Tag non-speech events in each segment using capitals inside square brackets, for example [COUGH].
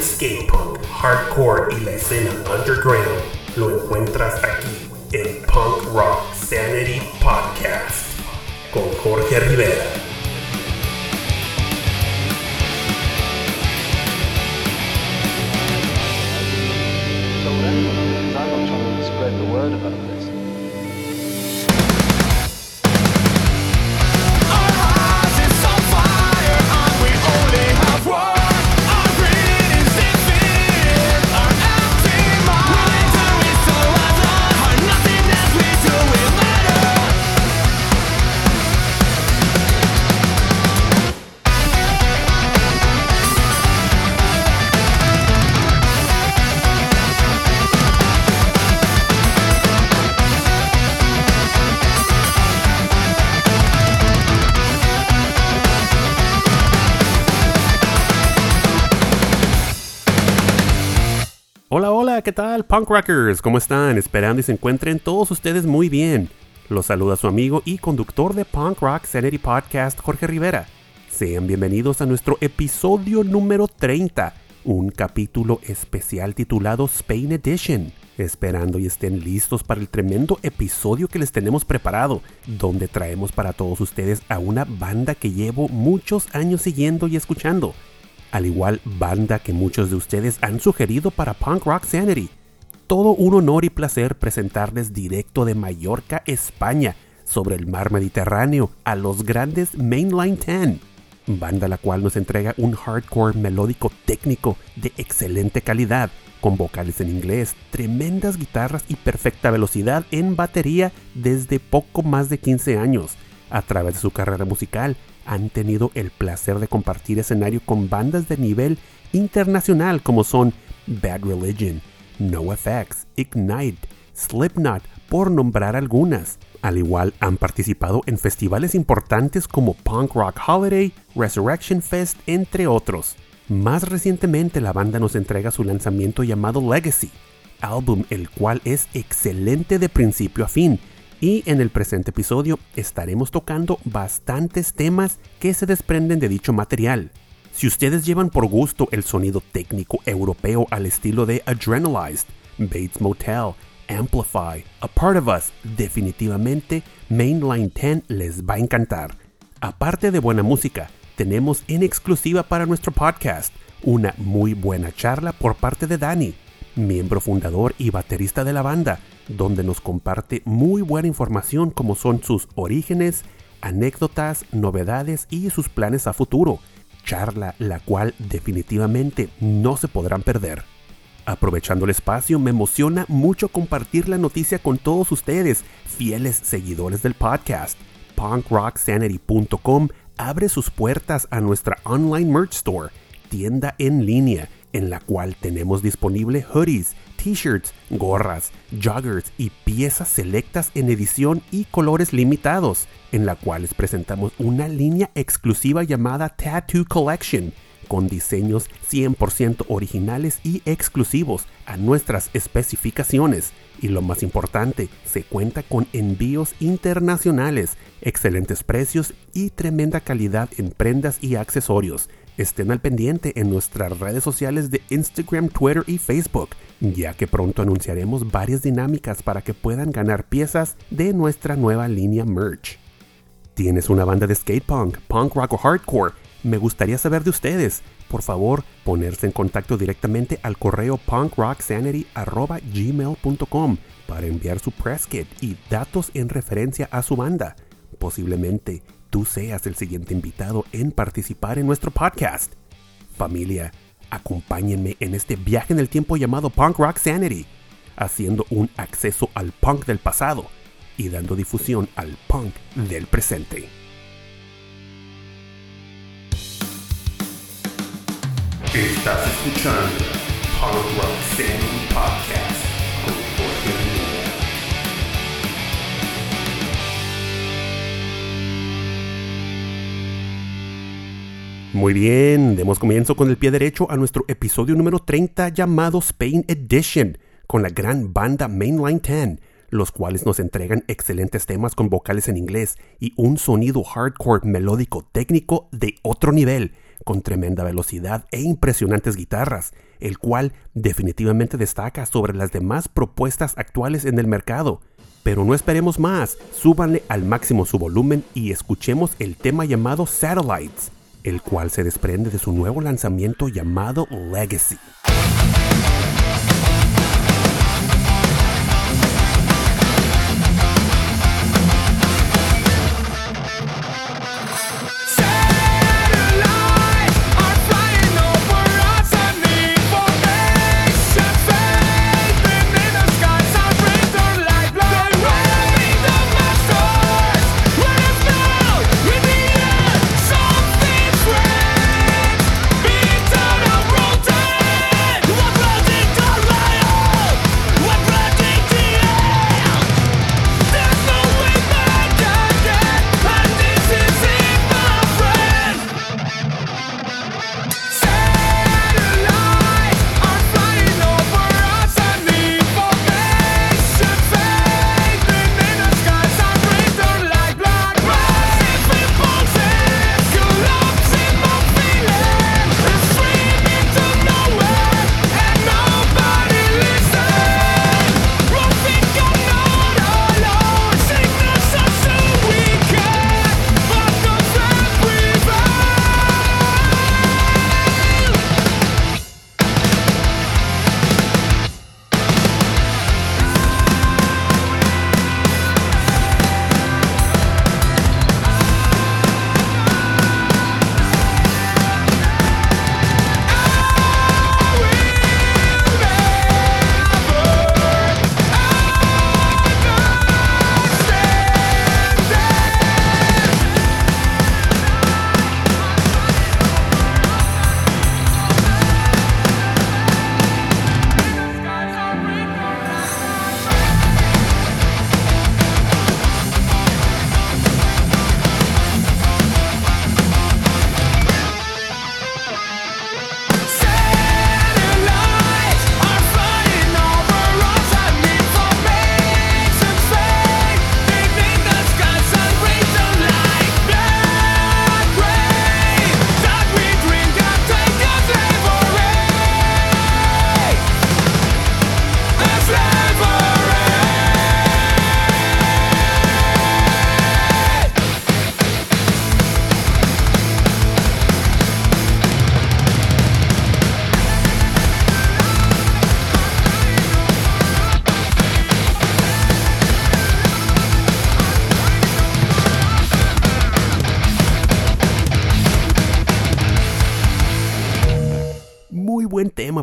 skate punk, hardcore y la escena underground lo encuentras aquí en Punk Rock Sanity Podcast con Jorge Rivera. ¿Qué tal, punk rockers? ¿Cómo están? Esperando y se encuentren todos ustedes muy bien. Los saluda su amigo y conductor de Punk Rock Sanity Podcast, Jorge Rivera. Sean bienvenidos a nuestro episodio número 30, un capítulo especial titulado Spain Edition. Esperando y estén listos para el tremendo episodio que les tenemos preparado, donde traemos para todos ustedes a una banda que llevo muchos años siguiendo y escuchando al igual banda que muchos de ustedes han sugerido para Punk Rock Sanity. Todo un honor y placer presentarles directo de Mallorca, España, sobre el mar Mediterráneo, a los grandes Mainline 10, banda la cual nos entrega un hardcore melódico técnico de excelente calidad, con vocales en inglés, tremendas guitarras y perfecta velocidad en batería desde poco más de 15 años. A través de su carrera musical, han tenido el placer de compartir escenario con bandas de nivel internacional como son Bad Religion, NoFX, Ignite, Slipknot, por nombrar algunas. Al igual han participado en festivales importantes como Punk Rock Holiday, Resurrection Fest, entre otros. Más recientemente la banda nos entrega su lanzamiento llamado Legacy, álbum el cual es excelente de principio a fin, y en el presente episodio estaremos tocando bastantes temas que se desprenden de dicho material. Si ustedes llevan por gusto el sonido técnico europeo al estilo de Adrenalized, Bates Motel, Amplify, A Part of Us, definitivamente Mainline 10 les va a encantar. Aparte de buena música, tenemos en exclusiva para nuestro podcast una muy buena charla por parte de Dani, miembro fundador y baterista de la banda, donde nos comparte muy buena información como son sus orígenes, anécdotas, novedades y sus planes a futuro. Charla la cual definitivamente no se podrán perder. Aprovechando el espacio, me emociona mucho compartir la noticia con todos ustedes, fieles seguidores del podcast. punkrocksanity.com abre sus puertas a nuestra online merch store, tienda en línea, en la cual tenemos disponible hoodies, t-shirts, gorras, joggers y piezas selectas en edición y colores limitados, en la cual les presentamos una línea exclusiva llamada Tattoo Collection, con diseños 100% originales y exclusivos a nuestras especificaciones. Y lo más importante, se cuenta con envíos internacionales, excelentes precios y tremenda calidad en prendas y accesorios. Estén al pendiente en nuestras redes sociales de Instagram, Twitter y Facebook, ya que pronto anunciaremos varias dinámicas para que puedan ganar piezas de nuestra nueva línea merch. ¿Tienes una banda de skate punk, punk rock o hardcore? Me gustaría saber de ustedes. Por favor, ponerse en contacto directamente al correo punkrocksanity.gmail.com para enviar su press kit y datos en referencia a su banda. Posiblemente tú seas el siguiente invitado en participar en nuestro podcast. Familia, acompáñenme en este viaje en el tiempo llamado Punk Rock Sanity, haciendo un acceso al punk del pasado y dando difusión al punk del presente. Estás escuchando Punk Rock Sanity Podcast Muy bien, demos comienzo con el pie derecho a nuestro episodio número 30 llamado Spain Edition, con la gran banda Mainline 10, los cuales nos entregan excelentes temas con vocales en inglés y un sonido hardcore melódico técnico de otro nivel, con tremenda velocidad e impresionantes guitarras, el cual definitivamente destaca sobre las demás propuestas actuales en el mercado. Pero no esperemos más, súbanle al máximo su volumen y escuchemos el tema llamado Satellites el cual se desprende de su nuevo lanzamiento llamado Legacy.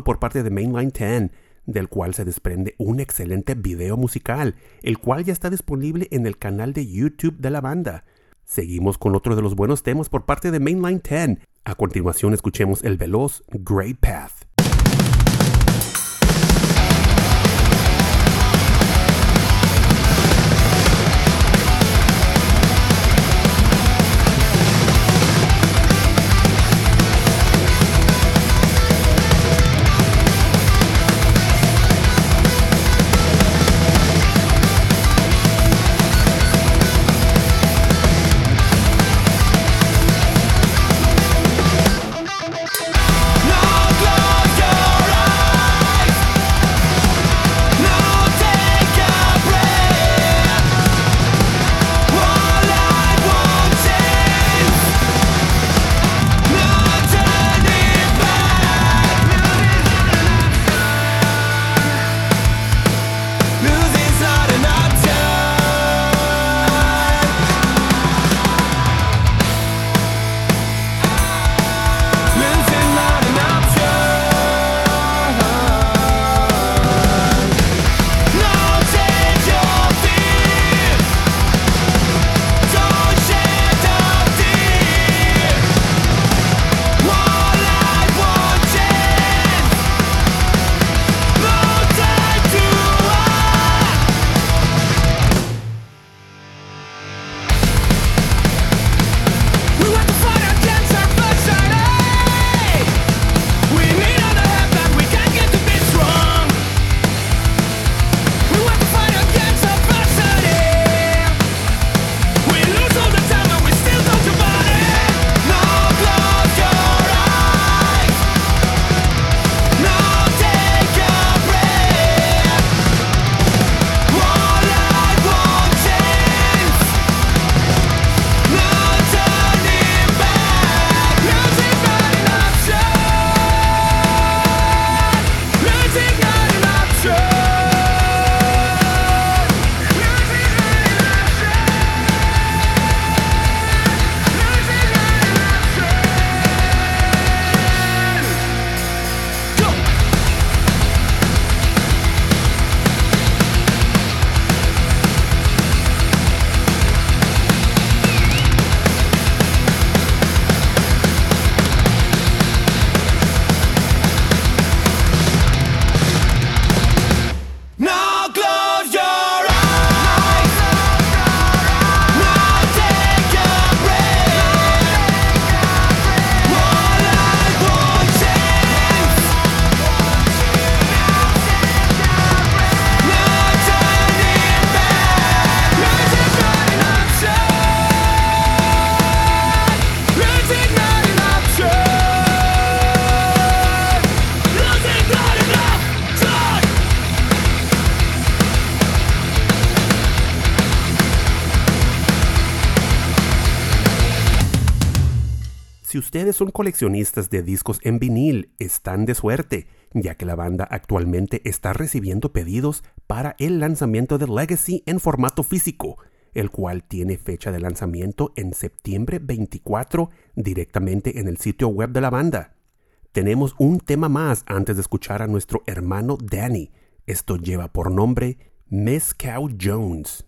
por parte de Mainline 10, del cual se desprende un excelente video musical, el cual ya está disponible en el canal de YouTube de la banda. Seguimos con otro de los buenos temas por parte de Mainline 10. A continuación escuchemos el veloz Great Path. Son coleccionistas de discos en vinil, están de suerte, ya que la banda actualmente está recibiendo pedidos para el lanzamiento de Legacy en formato físico, el cual tiene fecha de lanzamiento en septiembre 24 directamente en el sitio web de la banda. Tenemos un tema más antes de escuchar a nuestro hermano Danny. Esto lleva por nombre Miss Cow Jones.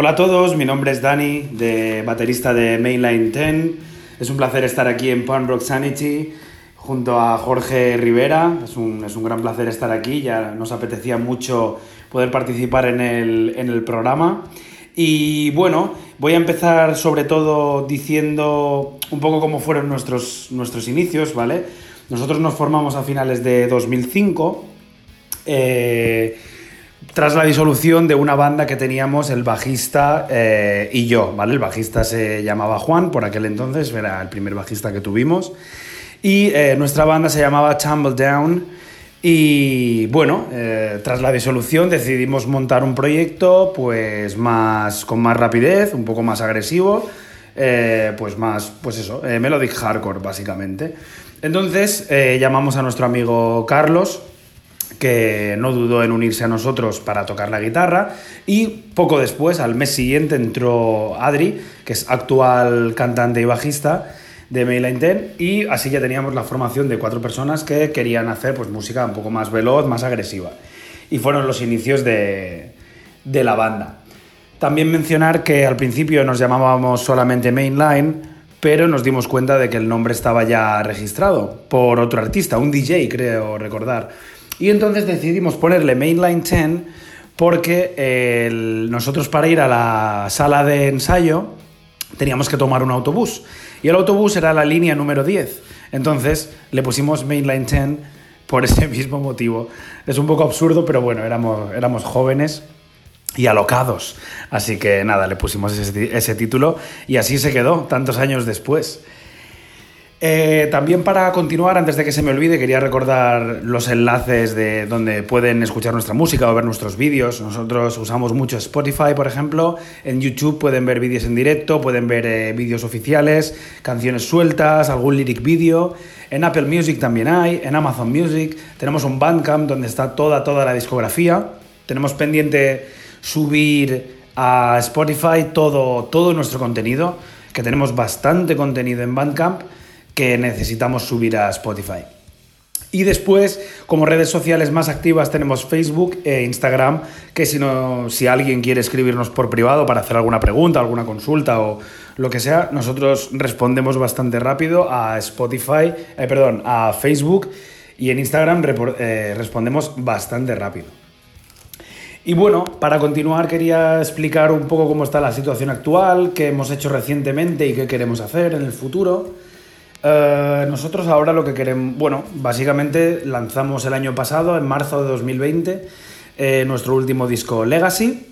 Hola a todos, mi nombre es Dani, de baterista de Mainline 10. Es un placer estar aquí en Punk Rock Sanity junto a Jorge Rivera. Es un, es un gran placer estar aquí, ya nos apetecía mucho poder participar en el, en el programa. Y bueno, voy a empezar sobre todo diciendo un poco cómo fueron nuestros, nuestros inicios, ¿vale? Nosotros nos formamos a finales de 2005. eh, tras la disolución de una banda que teníamos el bajista eh, y yo, ¿vale? El bajista se llamaba Juan, por aquel entonces era el primer bajista que tuvimos. Y eh, nuestra banda se llamaba Tumble Down. Y bueno, eh, tras la disolución decidimos montar un proyecto pues más, con más rapidez, un poco más agresivo, pues más, pues eso, melodic hardcore básicamente. Entonces llamamos a nuestro amigo Carlos, que no dudó en unirse a nosotros para tocar la guitarra y poco después, al mes siguiente, entró Adri, que es actual cantante y bajista de Mainline 10 y así ya teníamos la formación de cuatro personas que querían hacer pues, música un poco más veloz, más agresiva. Y fueron los inicios de, de la banda. También mencionar que al principio nos llamábamos solamente Mainline, pero nos dimos cuenta de que el nombre estaba ya registrado por otro artista, un DJ creo recordar. Y entonces decidimos ponerle Mainline 10 porque eh, nosotros para ir a la sala de ensayo teníamos que tomar un autobús. Y el autobús era la línea número 10. Entonces le pusimos Mainline 10 por [LAUGHS] ese mismo motivo. Es un poco absurdo, pero bueno, éramos, éramos jóvenes y alocados. Así que nada, le pusimos ese título y así se quedó tantos años después. Eh, también para continuar, antes de que se me olvide, quería recordar los enlaces de donde pueden escuchar nuestra música o ver nuestros vídeos. Nosotros usamos mucho Spotify, por ejemplo. En YouTube pueden ver vídeos en directo, pueden ver eh, vídeos oficiales, canciones sueltas, algún lyric video. En Apple Music también hay, en Amazon Music. Tenemos un Bandcamp donde está toda, toda la discografía. Tenemos pendiente subir a Spotify todo, todo nuestro contenido, que tenemos bastante contenido en Bandcamp que necesitamos subir a Spotify. Y después, como redes sociales más activas, tenemos Facebook e Instagram, que si, no, si alguien quiere escribirnos por privado para hacer alguna pregunta, alguna consulta o lo que sea, nosotros respondemos bastante rápido a Spotify, eh, perdón, a Facebook y en Instagram eh, respondemos bastante rápido. Y bueno, para continuar quería explicar un poco cómo está la situación actual, qué hemos hecho recientemente y qué queremos hacer en el futuro. Eh, nosotros ahora lo que queremos, bueno, básicamente lanzamos el año pasado, en marzo de 2020, eh, nuestro último disco Legacy.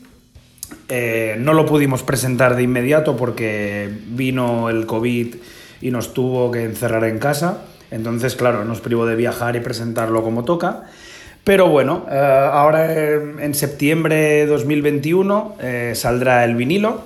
Eh, no lo pudimos presentar de inmediato porque vino el COVID y nos tuvo que encerrar en casa. Entonces, claro, nos privó de viajar y presentarlo como toca. Pero bueno, ahora en septiembre de 2021 eh, saldrá el vinilo,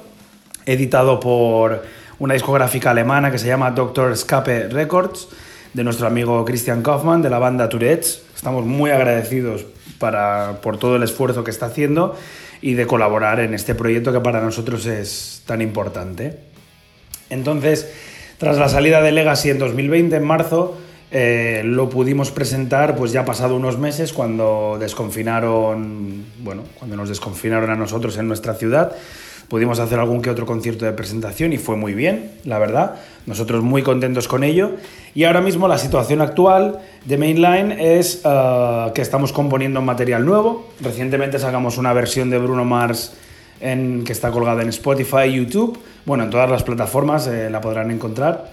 editado por una discográfica alemana que se llama Dr. Escape Records, de nuestro amigo Christian Kaufmann, de la banda Tourette's. Estamos muy agradecidos para, por todo el esfuerzo que está haciendo y de colaborar en este proyecto que para nosotros es tan importante. Entonces, tras la salida de Legacy en 2020, en marzo, eh, lo pudimos presentar pues ya pasado unos meses cuando desconfinaron, bueno, cuando nos desconfinaron a nosotros en nuestra ciudad. Pudimos hacer algún que otro concierto de presentación y fue muy bien, la verdad. Nosotros muy contentos con ello. Y ahora mismo la situación actual de Mainline es eh, que estamos componiendo material nuevo. Recientemente sacamos una versión de Bruno Mars en, que está colgada en Spotify YouTube. Bueno, en todas las plataformas eh, la podrán encontrar.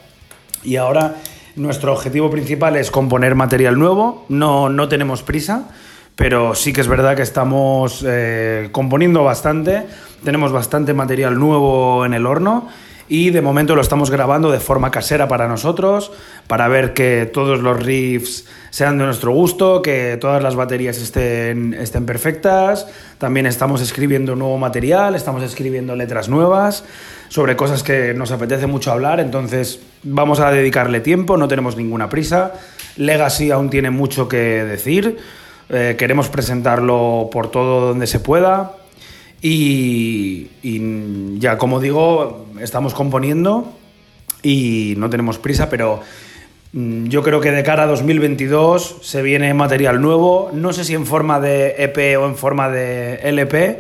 Y ahora nuestro objetivo principal es componer material nuevo. No, no tenemos prisa, pero sí que es verdad que estamos eh, componiendo bastante. Tenemos bastante material nuevo en el horno. Y de momento lo estamos grabando de forma casera para nosotros, para ver que todos los riffs sean de nuestro gusto, que todas las baterías estén, estén perfectas. También estamos escribiendo nuevo material, estamos escribiendo letras nuevas sobre cosas que nos apetece mucho hablar, entonces vamos a dedicarle tiempo, no tenemos ninguna prisa. Legacy aún tiene mucho que decir, eh, queremos presentarlo por todo donde se pueda. Y, y ya, como digo, estamos componiendo y no tenemos prisa, pero mm, yo creo que de cara a 2022 se viene material nuevo, no sé si en forma de EP o en forma de LP,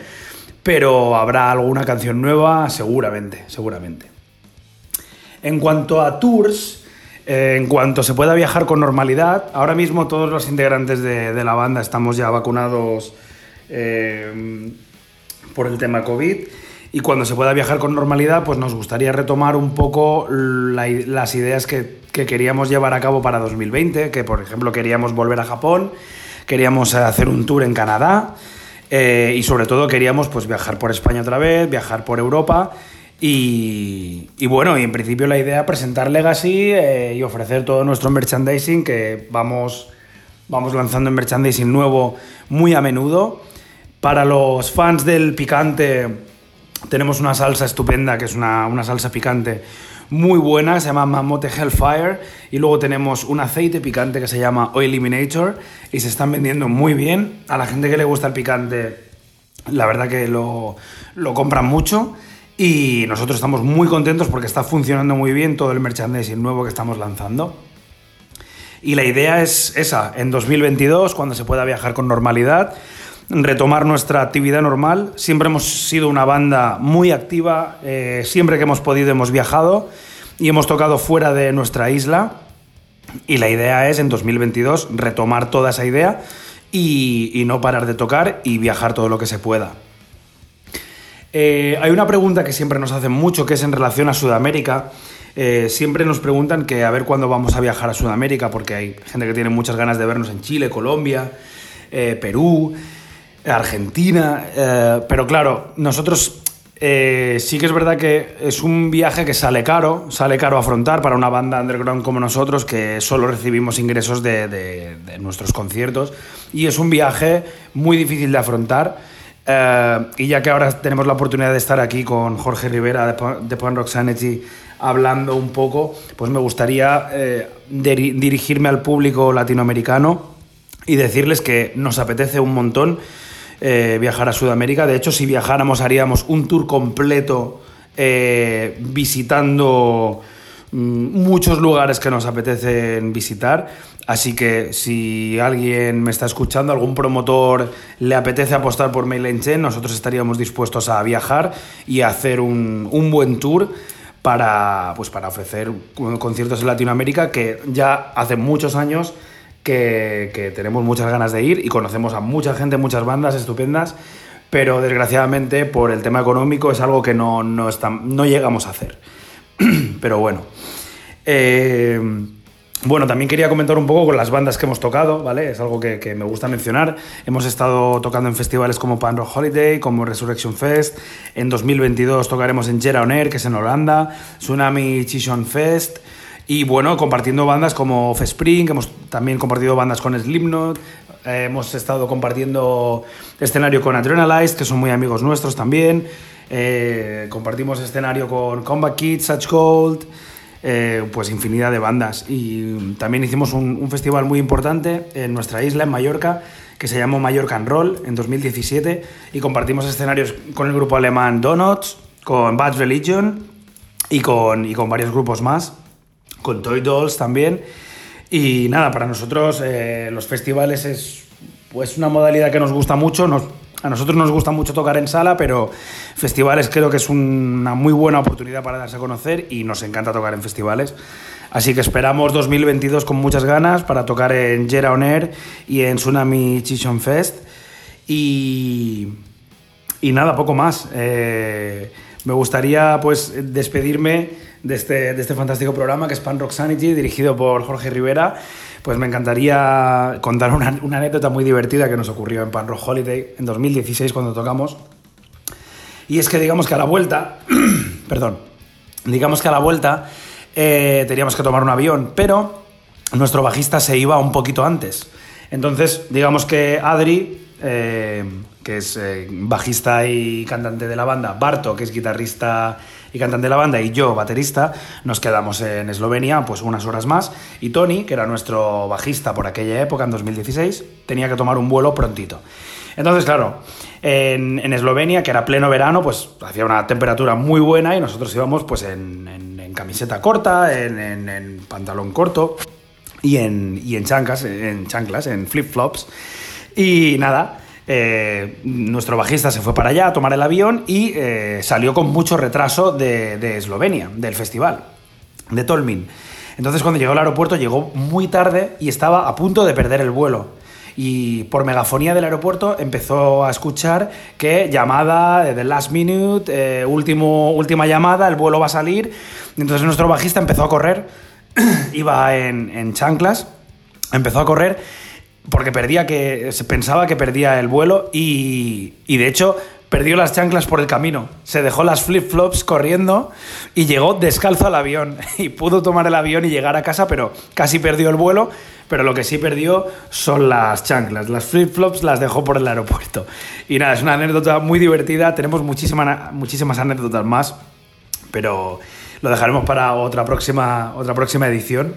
pero habrá alguna canción nueva seguramente, seguramente. En cuanto a tours, eh, en cuanto se pueda viajar con normalidad, ahora mismo todos los integrantes de, la banda estamos ya vacunados eh, por el tema COVID. Y cuando se pueda viajar con normalidad, pues nos gustaría retomar un poco la- las ideas que, que queríamos llevar a cabo para 2020, que por ejemplo queríamos volver a Japón, queríamos hacer un tour en Canadá eh, y sobre todo queríamos pues viajar por España otra vez, viajar por Europa y, y bueno, y en principio la idea presentar Legacy eh, y ofrecer todo nuestro merchandising que vamos, vamos lanzando en merchandising nuevo muy a menudo. Para los fans del picante tenemos una salsa estupenda, que es una, una salsa picante muy buena, se llama Mamote Hellfire, y luego tenemos un aceite picante que se llama Oil Eliminator, y se están vendiendo muy bien. A la gente que le gusta el picante, la verdad que lo, lo compran mucho, y nosotros estamos muy contentos porque está funcionando muy bien todo el merchandising nuevo que estamos lanzando. Y la idea es esa, en 2022, cuando se pueda viajar con normalidad, retomar nuestra actividad normal. Siempre hemos sido una banda muy activa, eh, siempre que hemos podido hemos viajado y hemos tocado fuera de nuestra isla. Y la idea es en 2022 retomar toda esa idea y, no parar de tocar y viajar todo lo que se pueda. Eh, hay una pregunta que siempre nos hacen mucho, que es en relación a Sudamérica. Eh, siempre nos preguntan que a ver cuándo vamos a viajar a Sudamérica, porque hay gente que tiene muchas ganas de vernos en Chile, Colombia, Perú, Argentina. eh, pero claro, nosotros eh, sí que es verdad que es un viaje que sale caro, sale caro afrontar para una banda underground como nosotros, que solo recibimos ingresos de, nuestros conciertos. Y es un viaje muy difícil de afrontar. Eh, y ya que ahora tenemos la oportunidad de estar aquí con Jorge Rivera de, Punk Rock Sanity hablando un poco, pues me gustaría diri- dirigirme al público latinoamericano y decirles que nos apetece un montón eh, viajar a Sudamérica. De hecho, si viajáramos haríamos un tour completo eh, visitando mm, muchos lugares que nos apetecen visitar. Así que si alguien me está escuchando, algún promotor le apetece apostar por Mainland Chain, nosotros estaríamos dispuestos a viajar y a hacer un, un buen tour para, pues, para ofrecer conciertos en Latinoamérica que ya hace muchos años que, tenemos muchas ganas de ir y conocemos a mucha gente, muchas bandas estupendas, pero desgraciadamente por el tema económico es algo que no, no, está- no llegamos a hacer. [CLEARS THROAT] pero bueno. Eh, bueno, también quería comentar un poco con las bandas que hemos tocado, ¿vale? Es algo que, que me gusta mencionar. Hemos estado tocando en festivales como Pan Rock Holiday, como Resurrection Fest. En 2022 tocaremos en Gera On Air, que es en Holanda, Tsunami Chishon Fest. Y bueno, compartiendo bandas como Offspring, hemos también compartido bandas con Slipknot, eh, hemos estado compartiendo escenario con Adrenalize, que son muy amigos nuestros también. Eh, compartimos escenario con Combat Kids, Such Gold, eh, pues infinidad de bandas. Y también hicimos un, festival muy importante en nuestra isla, en Mallorca, que se llamó Mallorca and Roll en 2017. Y compartimos escenarios con el grupo alemán Donuts, con Bad Religion y con, y con varios grupos más, con Toy Dolls también. Y nada, para nosotros eh, los festivales es pues una modalidad que nos gusta mucho. A nosotros nos gusta mucho tocar en sala, pero festivales creo que es una muy buena oportunidad para darse a conocer y nos encanta tocar en festivales. Así que esperamos 2022 con muchas ganas para tocar en Gera On Air y en Tsunami Chichon Fest. Y, y nada, poco más. Eh, me gustaría pues despedirme de este, de este fantástico programa que es Pan Rock Sanity, dirigido por Jorge Rivera. Pues me encantaría contar una, una anécdota muy divertida que nos ocurrió en Pan Rock Holiday en 2016 cuando tocamos. Y es que digamos que a la vuelta, [CLEARS THROAT] perdón, digamos que a la vuelta eh, teníamos que tomar un avión, pero nuestro bajista se iba un poquito antes. Entonces, digamos que Adri, eh, que es eh, bajista y cantante de la banda, Barto, que es guitarrista y cantante de la banda, y yo, baterista, nos quedamos en Eslovenia pues unas horas más. Y Tony, que era nuestro bajista por aquella época, en 2016, tenía que tomar un vuelo prontito. Entonces, claro, en, en Eslovenia, que era pleno verano, pues hacía una temperatura muy buena y nosotros íbamos pues en, en- en camiseta corta, en, pantalón corto y en, y en chanclas, en chanclas, en flip-flops. Y nada, eh, nuestro bajista se fue para allá a tomar el avión y eh, salió con mucho retraso de, de Eslovenia, del festival, de Tolmin. Entonces cuando llegó al aeropuerto llegó muy tarde y estaba a punto de perder el vuelo. Y por megafonía del aeropuerto empezó a escuchar que llamada, eh, the last minute, eh, última llamada, el vuelo va a salir. Entonces nuestro bajista empezó a correr, [CLEARS THROAT] iba en chanclas, empezó a correr porque perdía que pensaba que perdía el vuelo y, y de hecho perdió las chanclas por el camino. Se dejó las flip-flops corriendo y llegó descalzo al avión [LAUGHS] y pudo tomar el avión y llegar a casa, pero casi perdió el vuelo, pero lo que sí perdió son las chanclas. Las flip-flops las dejó por el aeropuerto. Y nada, es una anécdota muy divertida, tenemos muchísima- muchísimas anécdotas más, pero lo dejaremos para otra próxima, otra próxima edición.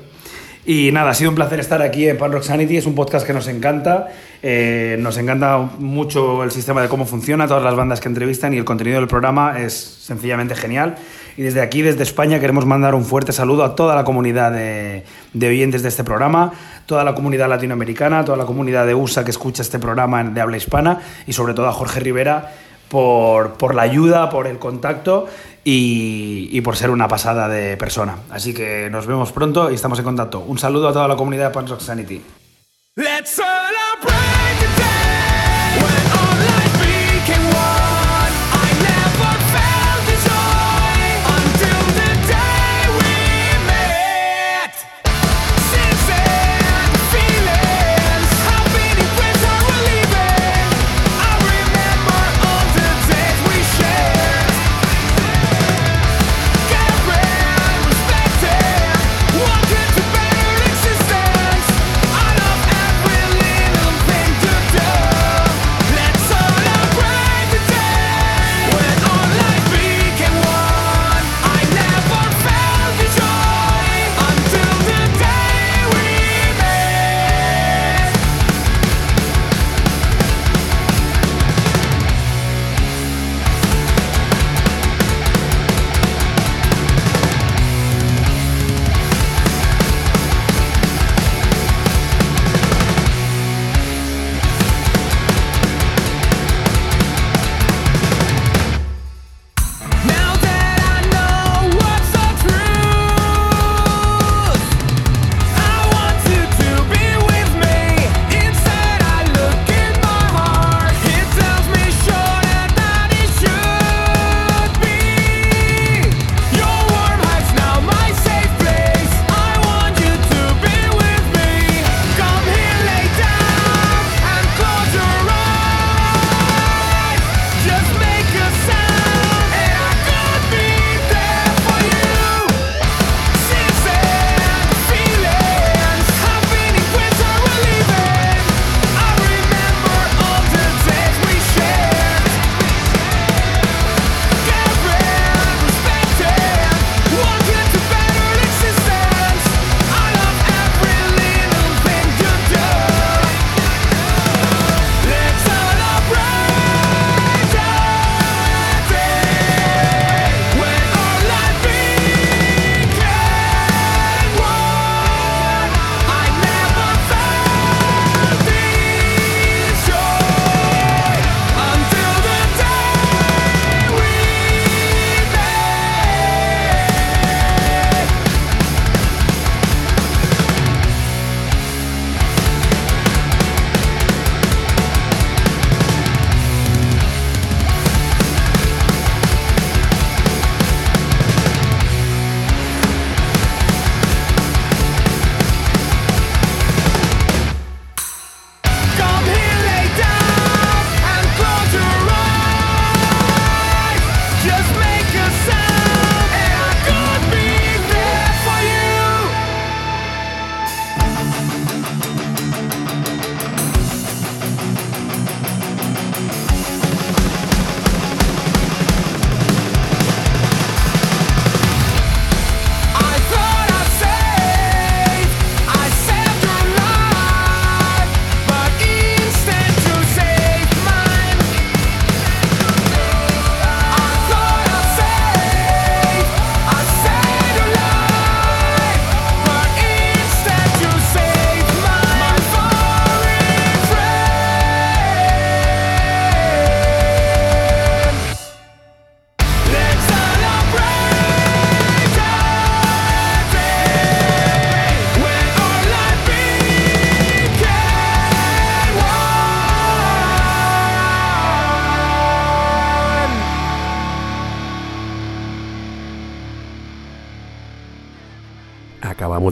Y nada, ha sido un placer estar aquí en Pan Rock Sanity. Es un podcast que nos encanta. Eh, nos encanta mucho el sistema de cómo funciona, todas las bandas que entrevistan y el contenido del programa es sencillamente genial. Y desde aquí, desde España, queremos mandar un fuerte saludo a toda la comunidad de, de oyentes de este programa, toda la comunidad latinoamericana, toda la comunidad de USA que escucha este programa de habla hispana y sobre todo a Jorge Rivera por, por la ayuda, por el contacto y, por ser una pasada de persona. Así que nos vemos pronto y estamos en contacto. Un saludo a toda la comunidad de Pan Rock Sanity. Let's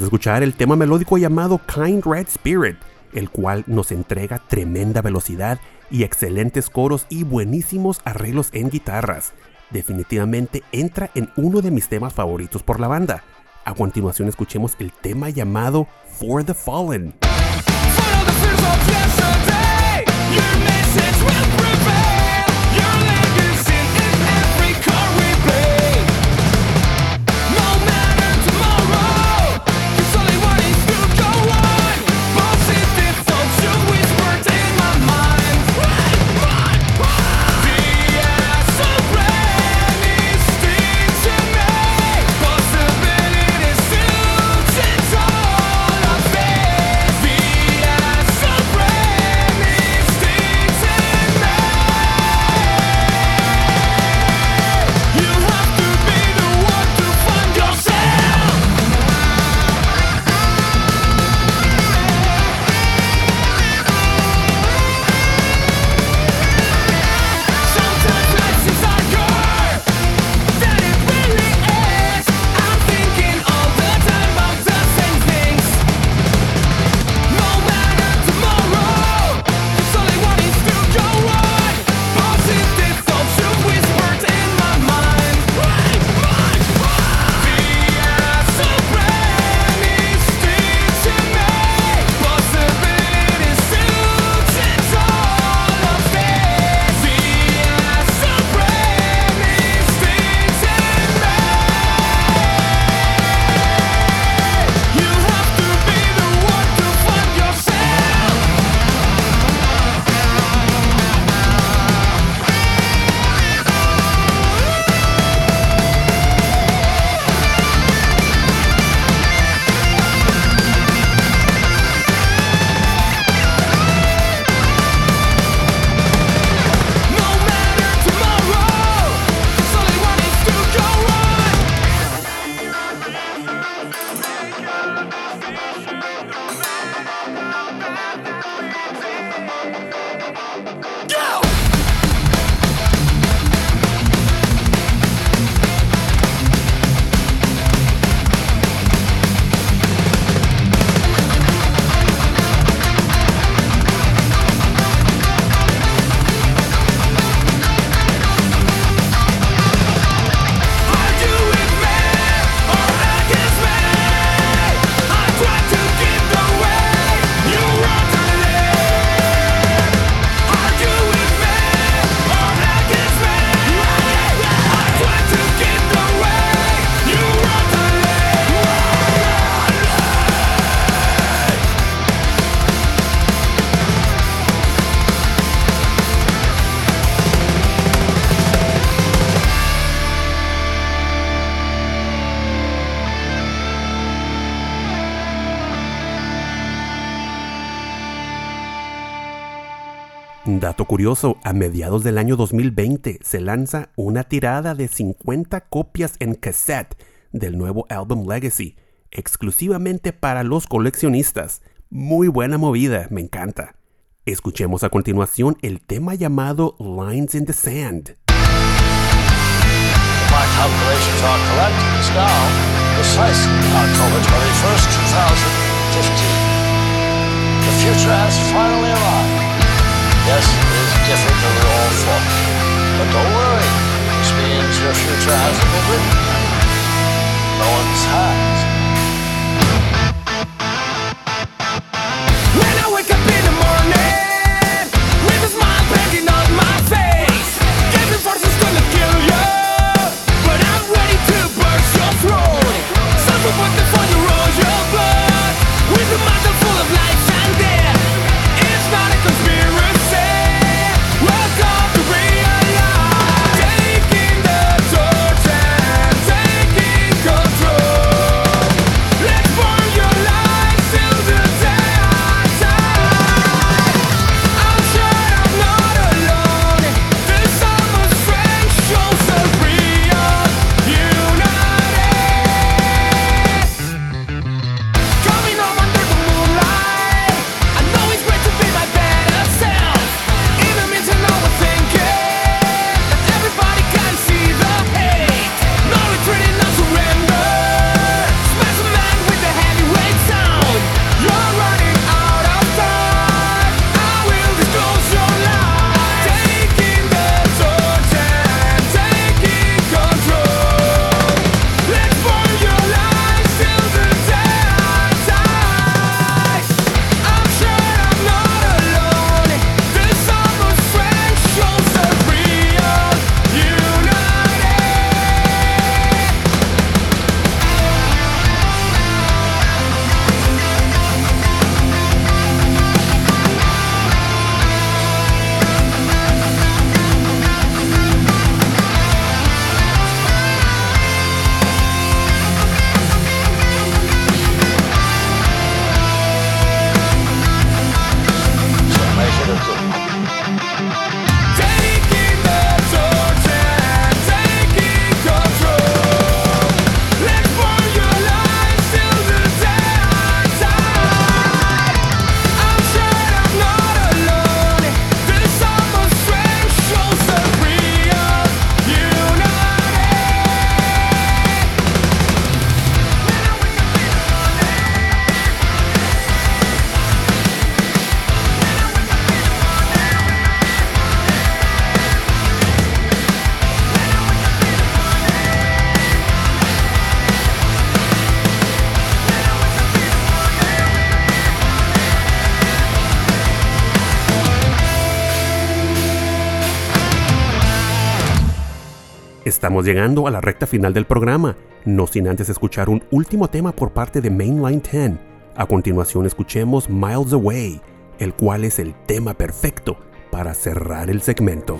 escuchar el tema melódico llamado Kind Red Spirit, el cual nos entrega tremenda velocidad y excelentes coros y buenísimos arreglos en guitarras. Definitivamente entra en uno de mis temas favoritos por la banda. A continuación escuchemos el tema llamado For the Fallen. Curioso, a mediados del año 2020 se lanza una tirada de 50 copias en cassette del nuevo álbum Legacy, exclusivamente para los coleccionistas. Muy buena movida, me encanta. Escuchemos a continuación el tema llamado Lines in the Sand. October 21st, 2015. The future has finally arrived. Yes, it is different than we all thought. But don't worry. Means your future hasn't been written. No one's has. Estamos llegando a la recta final del programa, no sin antes escuchar un último tema por parte de Mainline 10. A continuación escuchemos Miles Away, el cual es el tema perfecto para cerrar el segmento.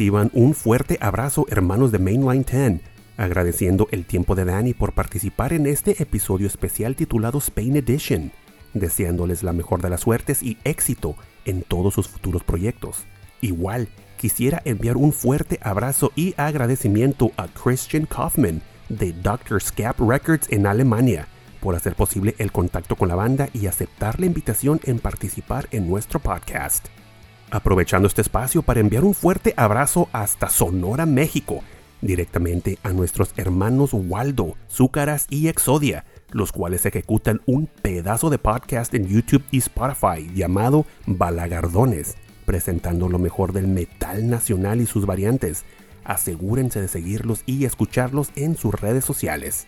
Reciban un fuerte abrazo hermanos de Mainline 10, agradeciendo el tiempo de Danny por participar en este episodio especial titulado Spain Edition, deseándoles la mejor de las suertes y éxito en todos sus futuros proyectos. Igual, quisiera enviar un fuerte abrazo y agradecimiento a Christian Kaufman de Dr. Scap Records en Alemania por hacer posible el contacto con la banda y aceptar la invitación en participar en nuestro podcast. Aprovechando este espacio para enviar un fuerte abrazo hasta Sonora, México, directamente a nuestros hermanos Waldo, Zúcaras y Exodia, los cuales ejecutan un pedazo de podcast en YouTube y Spotify llamado Balagardones, presentando lo mejor del metal nacional y sus variantes. Asegúrense de seguirlos y escucharlos en sus redes sociales.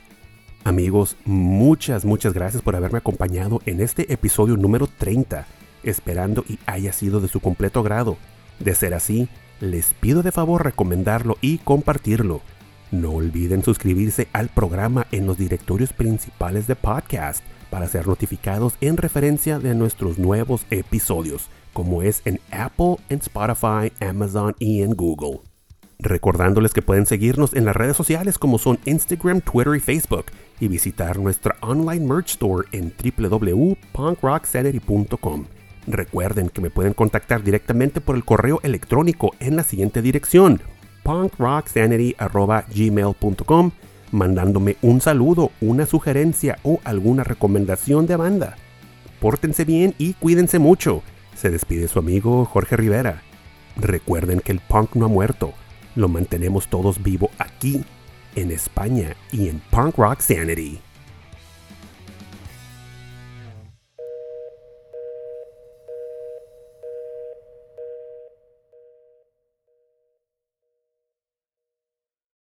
Amigos, muchas, muchas gracias por haberme acompañado en este episodio número 30, esperando y haya sido de su completo agrado. De ser así, les pido de favor recomendarlo y compartirlo. No olviden suscribirse al programa en los directorios principales de podcast para ser notificados en referencia de nuestros nuevos episodios, como es en Apple, en Spotify, Amazon y en Google. Recordándoles que pueden seguirnos en las redes sociales como son Instagram, Twitter y Facebook y visitar nuestra online merch store en www.punkrocksanity.com. Recuerden que me pueden contactar directamente por el correo electrónico en la siguiente dirección punkrocksanity.gmail.com mandándome un saludo, una sugerencia o alguna recomendación de banda. pórtense bien y cuídense mucho. Se despide su amigo Jorge Rivera. Recuerden que el punk no ha muerto, lo mantenemos todos vivo aquí, en España y en Punk Rock Sanity.